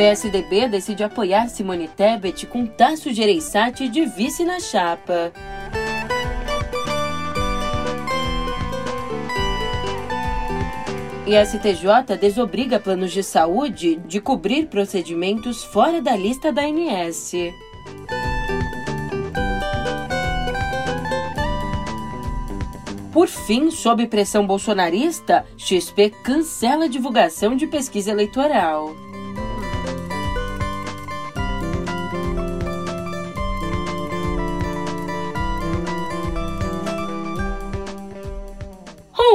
PSDB decide apoiar Simone Tebet com Tasso Gereissati de vice na chapa. E STJ desobriga planos de saúde de cobrir procedimentos fora da lista da ANS. Por fim, sob pressão bolsonarista, XP cancela a divulgação de pesquisa eleitoral.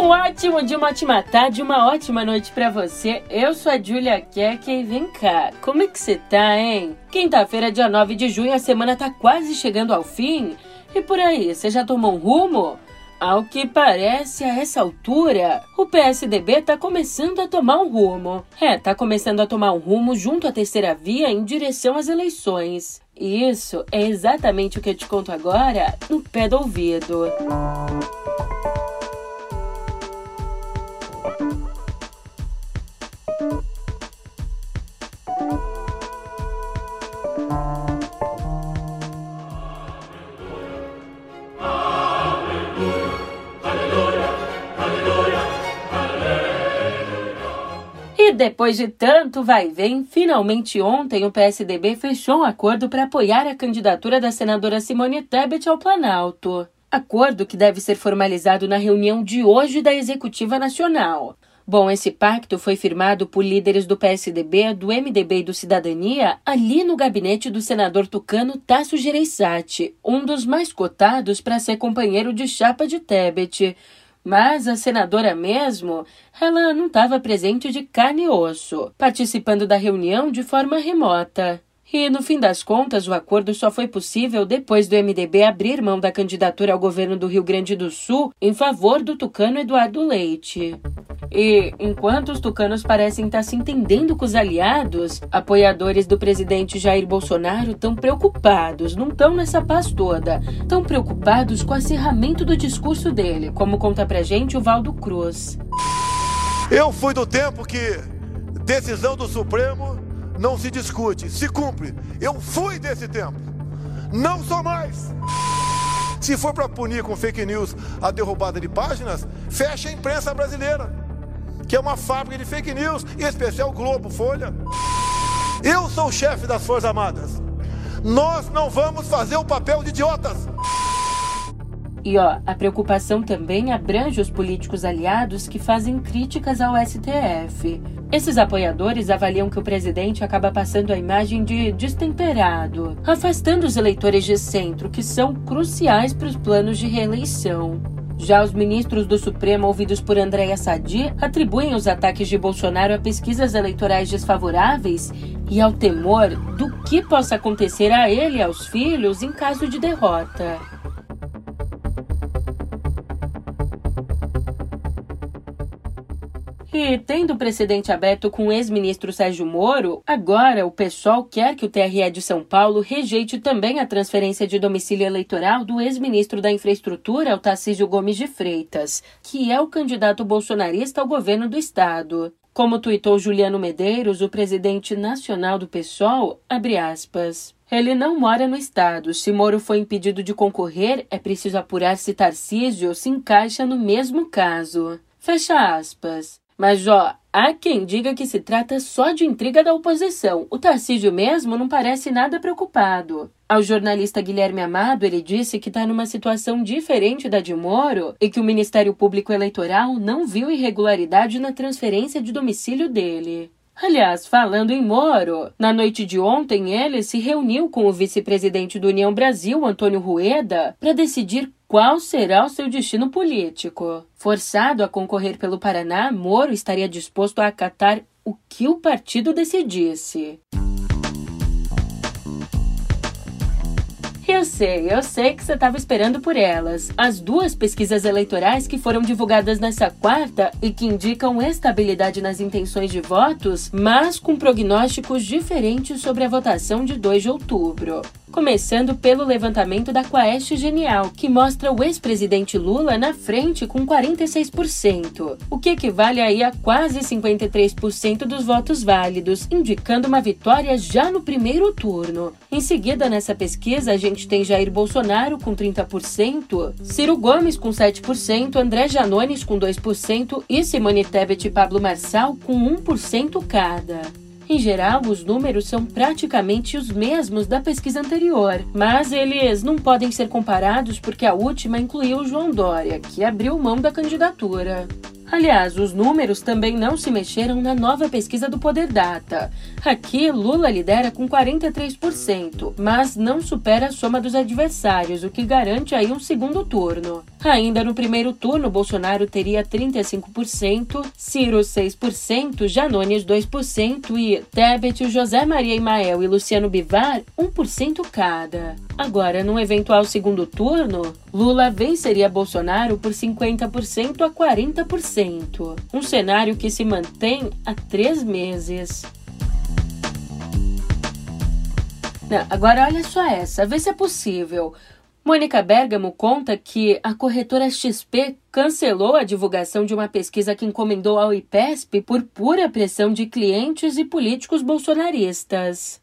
Um ótimo de uma ótima tarde, uma ótima noite para você. Eu sou a Julia Kek e vem cá, como é que você tá, hein? Quinta-feira, dia 9 de junho, a semana tá quase chegando ao fim. E por aí, você já tomou um rumo? Ao que parece, a essa altura, o PSDB está começando a tomar um rumo. É, está começando a tomar um rumo junto à terceira via em direção às eleições. E isso é exatamente o que eu te conto agora no pé do ouvido. E depois de tanto vai vem, finalmente ontem o PSDB fechou um acordo para apoiar a candidatura da senadora Simone Tebet ao Planalto. Acordo que deve ser formalizado na reunião de hoje da Executiva Nacional. Bom, esse pacto foi firmado por líderes do PSDB, do MDB e do Cidadania ali no gabinete do senador tucano Tasso Gereissati, um dos mais cotados para ser companheiro de chapa de Tebet. Mas a senadora mesmo, ela não estava presente de carne e osso, participando da reunião de forma remota. E, no fim das contas, o acordo só foi possível depois do MDB abrir mão da candidatura ao governo do Rio Grande do Sul em favor do tucano Eduardo Leite. E, enquanto os tucanos parecem estar se entendendo com os aliados, apoiadores do presidente Jair Bolsonaro estão preocupados, não estão nessa paz toda. Estão preocupados com o acirramento do discurso dele, como conta pra gente o Valdo Cruz. Eu fui do tempo que decisão do Supremo não se discute, se cumpre. Eu fui desse tempo. Não sou mais. Se for para punir com fake news a derrubada de páginas, fecha a imprensa brasileira, que é uma fábrica de fake news, em especial Globo, Folha. Eu sou o chefe das Forças Armadas. Nós não vamos fazer o papel de idiotas. E ó, a preocupação também abrange os políticos aliados que fazem críticas ao STF. Esses apoiadores avaliam que o presidente acaba passando a imagem de destemperado, afastando os eleitores de centro, que são cruciais para os planos de reeleição. Já os ministros do Supremo, ouvidos por Andréa Sadi, atribuem os ataques de Bolsonaro a pesquisas eleitorais desfavoráveis e ao temor do que possa acontecer a ele e aos filhos em caso de derrota. E, tendo precedente aberto com o ex-ministro Sérgio Moro, agora o pessoal quer que o TRE de São Paulo rejeite também a transferência de domicílio eleitoral do ex-ministro da Infraestrutura, o Tarcísio Gomes de Freitas, que é o candidato bolsonarista ao governo do estado. Como tuitou Juliano Medeiros, o presidente nacional do PSOL, abre aspas. Ele não mora no estado. Se Moro foi impedido de concorrer, é preciso apurar se Tarcísio se encaixa no mesmo caso. Fecha aspas. Mas, ó, há quem diga que se trata só de intriga da oposição. O Tarcísio mesmo não parece nada preocupado. Ao jornalista Guilherme Amado, ele disse que está numa situação diferente da de Moro e que o Ministério Público Eleitoral não viu irregularidade na transferência de domicílio dele. Aliás, falando em Moro, na noite de ontem ele se reuniu com o vice-presidente do União Brasil, Antônio Rueda, para decidir qual será o seu destino político. Forçado a concorrer pelo Paraná, Moro estaria disposto a acatar o que o partido decidisse. Sei, eu sei que você estava esperando por elas. As duas pesquisas eleitorais que foram divulgadas nessa quarta e que indicam estabilidade nas intenções de votos, mas com prognósticos diferentes sobre a votação de 2 de outubro. Começando pelo levantamento da Quaest Genial, que mostra o ex-presidente Lula na frente com 46%, o que equivale aí a quase 53% dos votos válidos, indicando uma vitória já no primeiro turno. Em seguida, nessa pesquisa, a gente tem Jair Bolsonaro com 30%, Ciro Gomes com 7%, André Janones com 2% e Simone Tebet e Pablo Marçal com 1% cada. Em geral, os números são praticamente os mesmos da pesquisa anterior, mas eles não podem ser comparados porque a última incluiu João Dória, que abriu mão da candidatura. Aliás, os números também não se mexeram na nova pesquisa do Poder Data. Aqui, Lula lidera com 43%, mas não supera a soma dos adversários, o que garante aí um segundo turno. Ainda no primeiro turno, Bolsonaro teria 35%, Ciro 6%, Janones 2% e Tebet, José Maria Imael e Luciano Bivar 1% cada. Agora, num eventual segundo turno, Lula venceria Bolsonaro por 50% a 40%, um cenário que se mantém há três meses. Não, agora olha só essa, vê se é possível. Mônica Bergamo conta que a corretora XP cancelou a divulgação de uma pesquisa que encomendou ao IPESP por pura pressão de clientes e políticos bolsonaristas.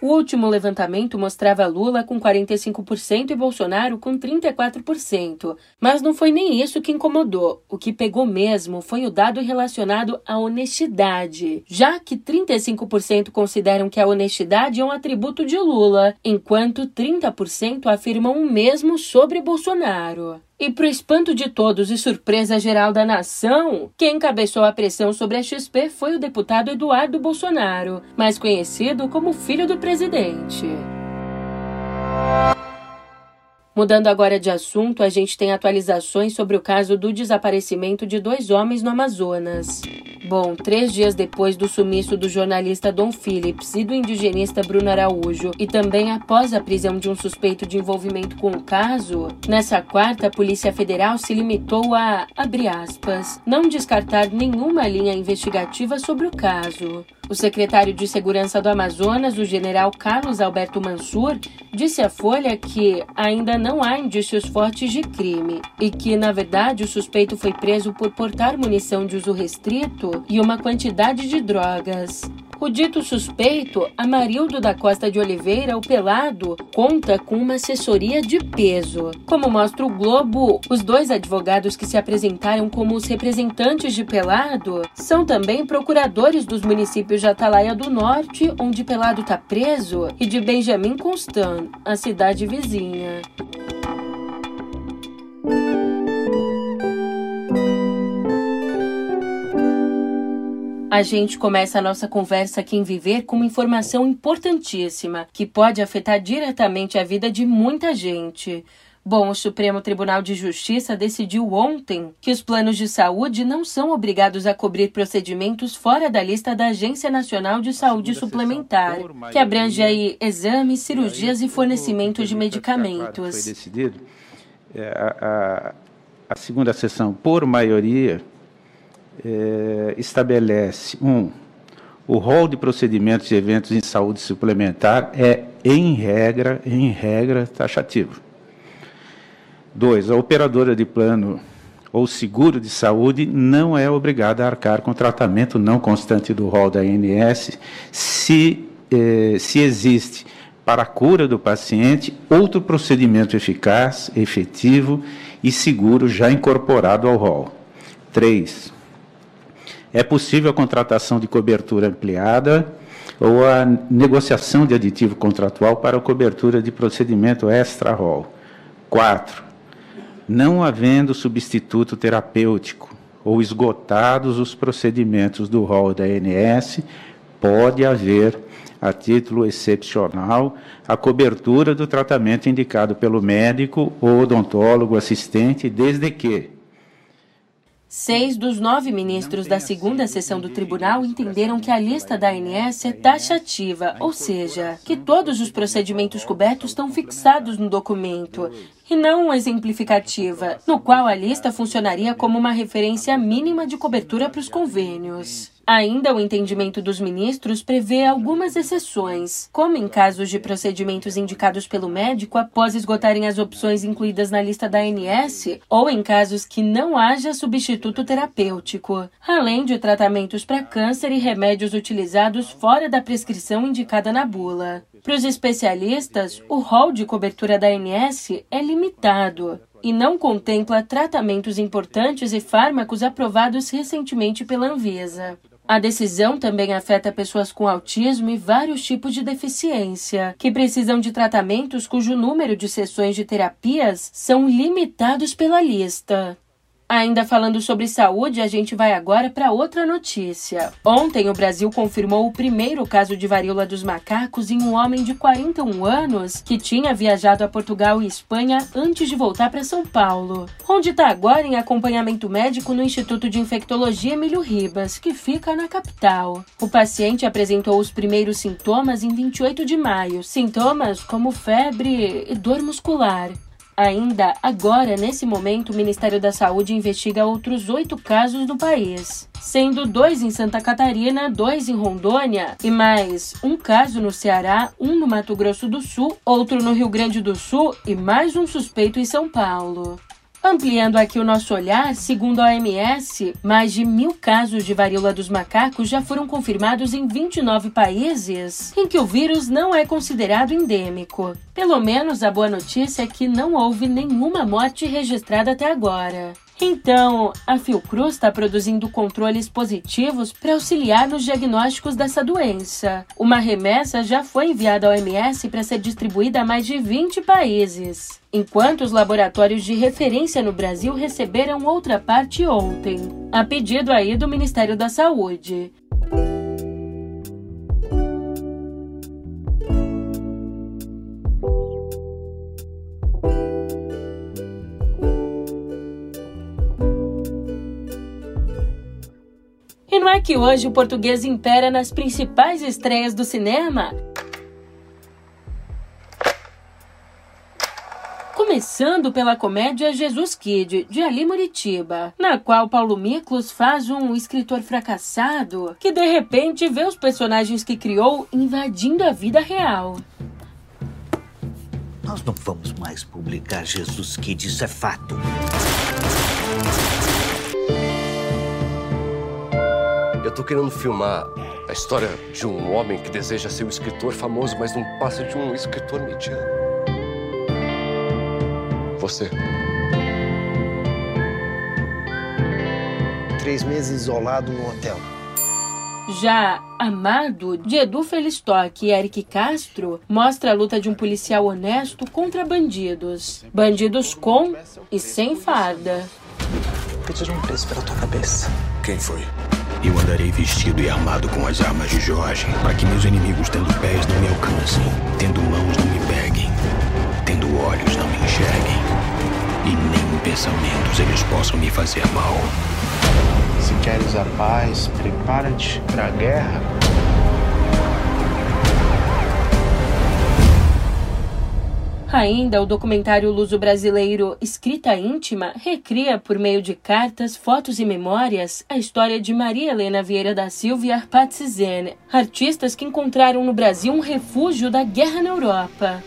O último levantamento mostrava Lula com 45% e Bolsonaro com 34%. Mas não foi nem isso que incomodou. O que pegou mesmo foi o dado relacionado à honestidade, já que 35% consideram que a honestidade é um atributo de Lula, enquanto 30% afirmam o mesmo sobre Bolsonaro. E para o espanto de todos e surpresa geral da nação, quem encabeçou a pressão sobre a XP foi o deputado Eduardo Bolsonaro, mais conhecido como filho do presidente. Mudando agora de assunto, a gente tem atualizações sobre o caso do desaparecimento de dois homens no Amazonas. Bom, três dias depois do sumiço do jornalista Dom Phillips e do indigenista Bruno Araújo, e também após a prisão de um suspeito de envolvimento com o caso, nessa quarta, a Polícia Federal se limitou a, abre aspas, não descartar nenhuma linha investigativa sobre o caso. O secretário de Segurança do Amazonas, o general Carlos Alberto Mansur, disse à Folha que ainda não há indícios fortes de crime e que, na verdade, o suspeito foi preso por portar munição de uso restrito e uma quantidade de drogas. O dito suspeito, Amarildo da Costa de Oliveira, o Pelado, conta com uma assessoria de peso. Como mostra o Globo, os dois advogados que se apresentaram como os representantes de Pelado são também procuradores dos municípios de Atalaia do Norte, onde Pelado está preso, e de Benjamin Constant, a cidade vizinha. A gente começa a nossa conversa aqui em Viver com uma informação importantíssima que pode afetar diretamente a vida de muita gente. Bom, o Supremo Tribunal de Justiça decidiu ontem que os planos de saúde não são obrigados a cobrir procedimentos fora da lista da Agência Nacional de Saúde Suplementar, que abrange aí exames, cirurgias e fornecimento de medicamentos. Foi decidido é, a, a, a segunda sessão, por maioria, é, estabelece um o rol de procedimentos e eventos em saúde suplementar é em regra em regra taxativo. Dois, a operadora de plano ou seguro de saúde não é obrigada a arcar com tratamento não constante do rol da ANS se eh, se existe para a cura do paciente outro procedimento eficaz, efetivo e seguro já incorporado ao rol. Três, é possível a contratação de cobertura ampliada ou a negociação de aditivo contratual para a cobertura de procedimento extra-rol. 4. Não havendo substituto terapêutico ou esgotados os procedimentos do rol da ANS, pode haver, a título excepcional, a cobertura do tratamento indicado pelo médico ou odontólogo assistente, desde que Seis dos nove ministros da segunda sessão do tribunal entenderam que a lista da ANS é taxativa, ou seja, que todos os procedimentos cobertos estão fixados no documento e não exemplificativa, no qual a lista funcionaria como uma referência mínima de cobertura para os convênios. Ainda o entendimento dos ministros prevê algumas exceções, como em casos de procedimentos indicados pelo médico após esgotarem as opções incluídas na lista da ANS, ou em casos que não haja substituto terapêutico, além de tratamentos para câncer e remédios utilizados fora da prescrição indicada na bula. Para os especialistas, o rol de cobertura da ANS é limitado, e não contempla tratamentos importantes e fármacos aprovados recentemente pela Anvisa. A decisão também afeta pessoas com autismo e vários tipos de deficiência, que precisam de tratamentos cujo número de sessões de terapias são limitados pela lista. Ainda falando sobre saúde, a gente vai agora para outra notícia. Ontem, o Brasil confirmou o primeiro caso de varíola dos macacos em um homem de 41 anos que tinha viajado a Portugal e Espanha antes de voltar para São Paulo, onde está agora em acompanhamento médico no Instituto de Infectologia Emílio Ribas, que fica na capital. O paciente apresentou os primeiros sintomas em 28 de maio, sintomas como febre e dor muscular. Ainda agora, nesse momento, o Ministério da Saúde investiga outros oito casos no país, sendo dois em Santa Catarina, dois em Rondônia e mais um caso no Ceará, um no Mato Grosso do Sul, outro no Rio Grande do Sul e mais um suspeito em São Paulo. Ampliando aqui o nosso olhar, segundo a OMS, mais de mil casos de varíola dos macacos já foram confirmados em 29 países em que o vírus não é considerado endêmico. Pelo menos a boa notícia é que não houve nenhuma morte registrada até agora. Então, a Fiocruz está produzindo controles positivos para auxiliar nos diagnósticos dessa doença. Uma remessa já foi enviada ao OMS para ser distribuída a mais de 20 países, enquanto os laboratórios de referência no Brasil receberam outra parte ontem, a pedido aí do Ministério da Saúde. Que hoje o português impera nas principais estreias do cinema? Começando pela comédia Jesus Kid, de Ali Muritiba, na qual Paulo Miklos faz um escritor fracassado que de repente vê os personagens que criou invadindo a vida real. Nós não vamos mais publicar Jesus Kid, isso é fato. Eu tô querendo filmar a história de um homem que deseja ser um escritor famoso, mas não passa de um escritor mediano. Você. Três meses isolado no hotel. Já Amado, de Edu Felistock e Eric Castro, mostra a luta de um policial honesto contra bandidos. Bandidos com e sem farda. Pedir um preço pela tua cabeça. Quem foi? Eu andarei vestido e armado com as armas de Jorge, para que meus inimigos, tendo pés, não me alcancem, tendo mãos, não me peguem, tendo olhos, não me enxerguem, e nem em pensamentos eles possam me fazer mal. Se queres a paz, prepara-te para a guerra. Ainda, o documentário luso-brasileiro Escrita Íntima recria, por meio de cartas, fotos e memórias, a história de Maria Helena Vieira da Silva e Arpad Zen, artistas que encontraram no Brasil um refúgio da guerra na Europa.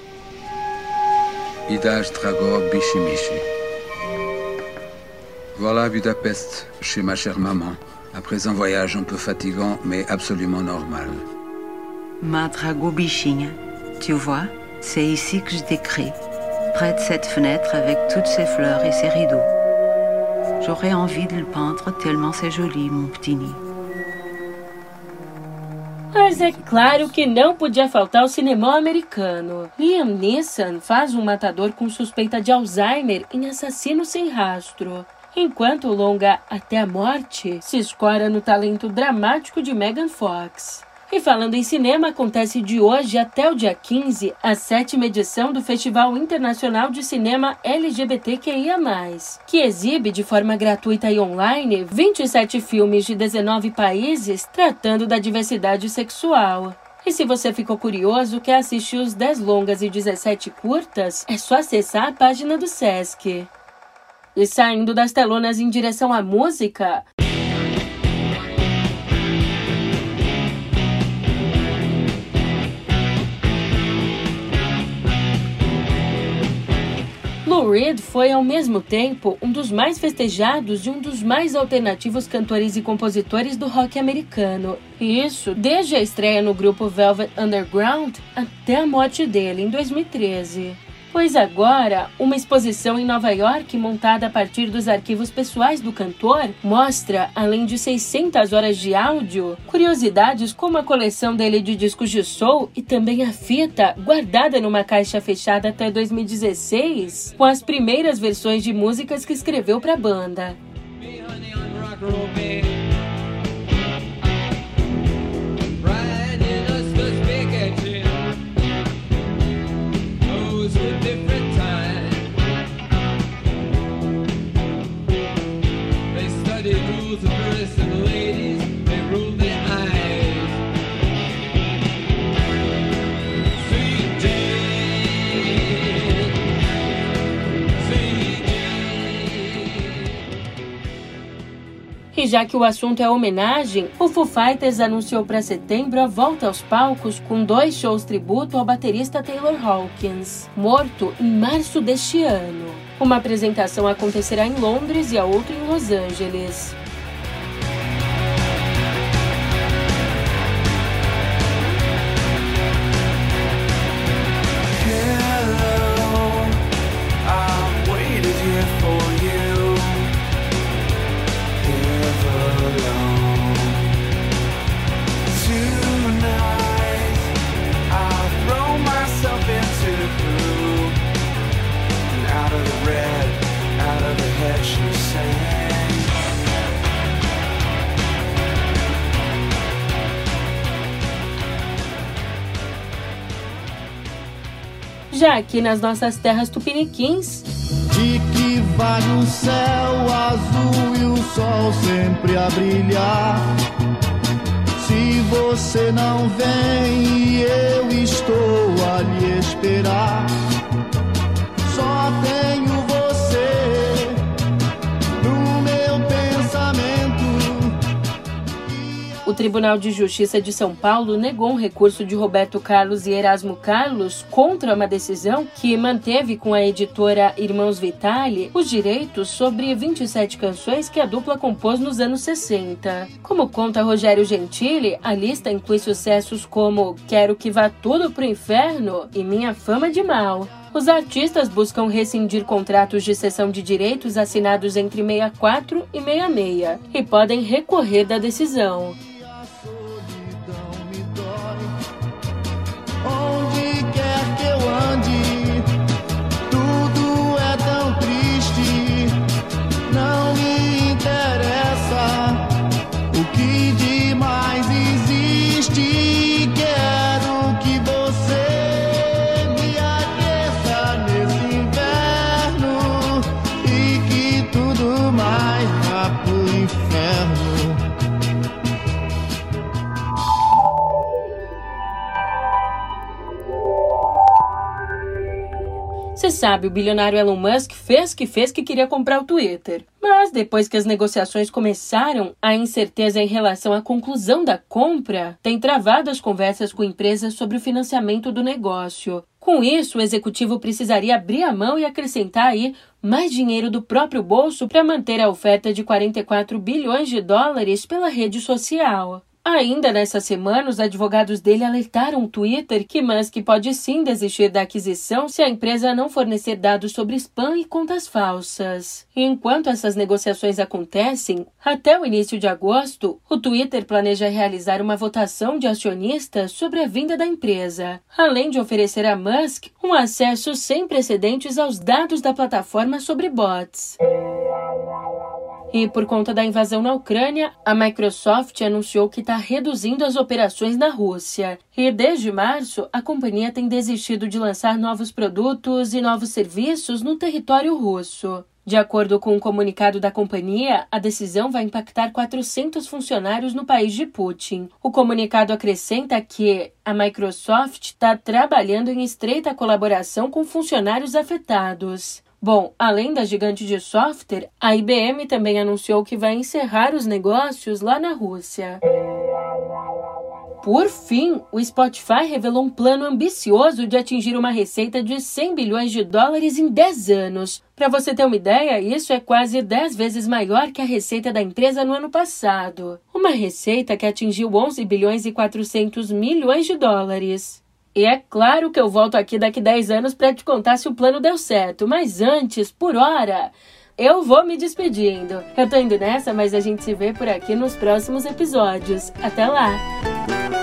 Idage Dragor Bichimichi. Voilà Budapest, chez ma chère maman, après un voyage un peu fatigant, mais absolument normal. Ma Bichinha, tu vois C'est ici que je décris, près de cette fenêtre avec toutes ses fleurs et ses rideaux. J'aurais envie de le peindre tellement c'est joli, mon petit nid. Mas é claro que não podia faltar o cinema americano. Liam Neeson faz um matador com suspeita de Alzheimer em Assassino Sem Rastro. Enquanto o longa Até a Morte se escora no talento dramático de Megan Fox. E falando em cinema, acontece de hoje até o dia 15 a sétima edição do Festival Internacional de Cinema LGBTQIA+, que exibe de forma gratuita e online 27 filmes de 19 países tratando da diversidade sexual. E se você ficou curioso, quer assistir os 10 longas e 17 curtas, é só acessar a página do Sesc. E saindo das telonas em direção à música, Lou Reed foi ao mesmo tempo um dos mais festejados e um dos mais alternativos cantores e compositores do rock americano. Isso desde a estreia no grupo Velvet Underground até a morte dele em 2013. Pois agora, uma exposição em Nova York, montada a partir dos arquivos pessoais do cantor, mostra, além de 600 horas de áudio, curiosidades como a coleção dele de discos de soul e também a fita, guardada numa caixa fechada até 2016, com as primeiras versões de músicas que escreveu para a banda. E já que o assunto é homenagem, o Foo Fighters anunciou para setembro a volta aos palcos com dois shows tributo ao baterista Taylor Hawkins, morto em março deste ano. Uma apresentação acontecerá em Londres e a outra em Los Angeles. Já aqui nas nossas terras tupiniquins. De que vale o céu azul e o sol sempre a brilhar? Se você não vem, eu estou a lhe esperar. Só tenho Tribunal de Justiça de São Paulo negou um recurso de Roberto Carlos e Erasmo Carlos contra uma decisão que manteve com a editora Irmãos Vitale os direitos sobre 27 canções que a dupla compôs nos anos 60. Como conta Rogério Gentili, a lista inclui sucessos como Quero que vá tudo pro inferno e Minha fama de mal. Os artistas buscam rescindir contratos de cessão de direitos assinados entre 64 e 66 e podem recorrer da decisão. Você sabe, o bilionário Elon Musk fez que fez que queria comprar o Twitter. Mas depois que as negociações começaram, a incerteza em relação à conclusão da compra tem travado as conversas com empresas sobre o financiamento do negócio. Com isso, o executivo precisaria abrir a mão e acrescentar aí mais dinheiro do próprio bolso para manter a oferta de 44 bilhões de dólares pela rede social. Ainda nessa semana, os advogados dele alertaram o Twitter que Musk pode sim desistir da aquisição se a empresa não fornecer dados sobre spam e contas falsas. Enquanto essas negociações acontecem, até o início de agosto, o Twitter planeja realizar uma votação de acionistas sobre a venda da empresa, além de oferecer a Musk um acesso sem precedentes aos dados da plataforma sobre bots. E por conta da invasão na Ucrânia, a Microsoft anunciou que está reduzindo as operações na Rússia. E desde março, a companhia tem desistido de lançar novos produtos e novos serviços no território russo. De acordo com um comunicado da companhia, a decisão vai impactar 400 funcionários no país de Putin. O comunicado acrescenta que a Microsoft está trabalhando em estreita colaboração com funcionários afetados. Bom, além da gigante de software, a IBM também anunciou que vai encerrar os negócios lá na Rússia. Por fim, o Spotify revelou um plano ambicioso de atingir uma receita de 100 bilhões de dólares em 10 anos. Para você ter uma ideia, isso é quase 10 vezes maior que a receita da empresa no ano passado. Uma receita que atingiu 11 bilhões e 400 milhões de dólares. E é claro que eu volto aqui daqui 10 anos para te contar se o plano deu certo, mas antes, por hora, eu vou me despedindo. Eu tô indo nessa, mas a gente se vê por aqui nos próximos episódios. Até lá!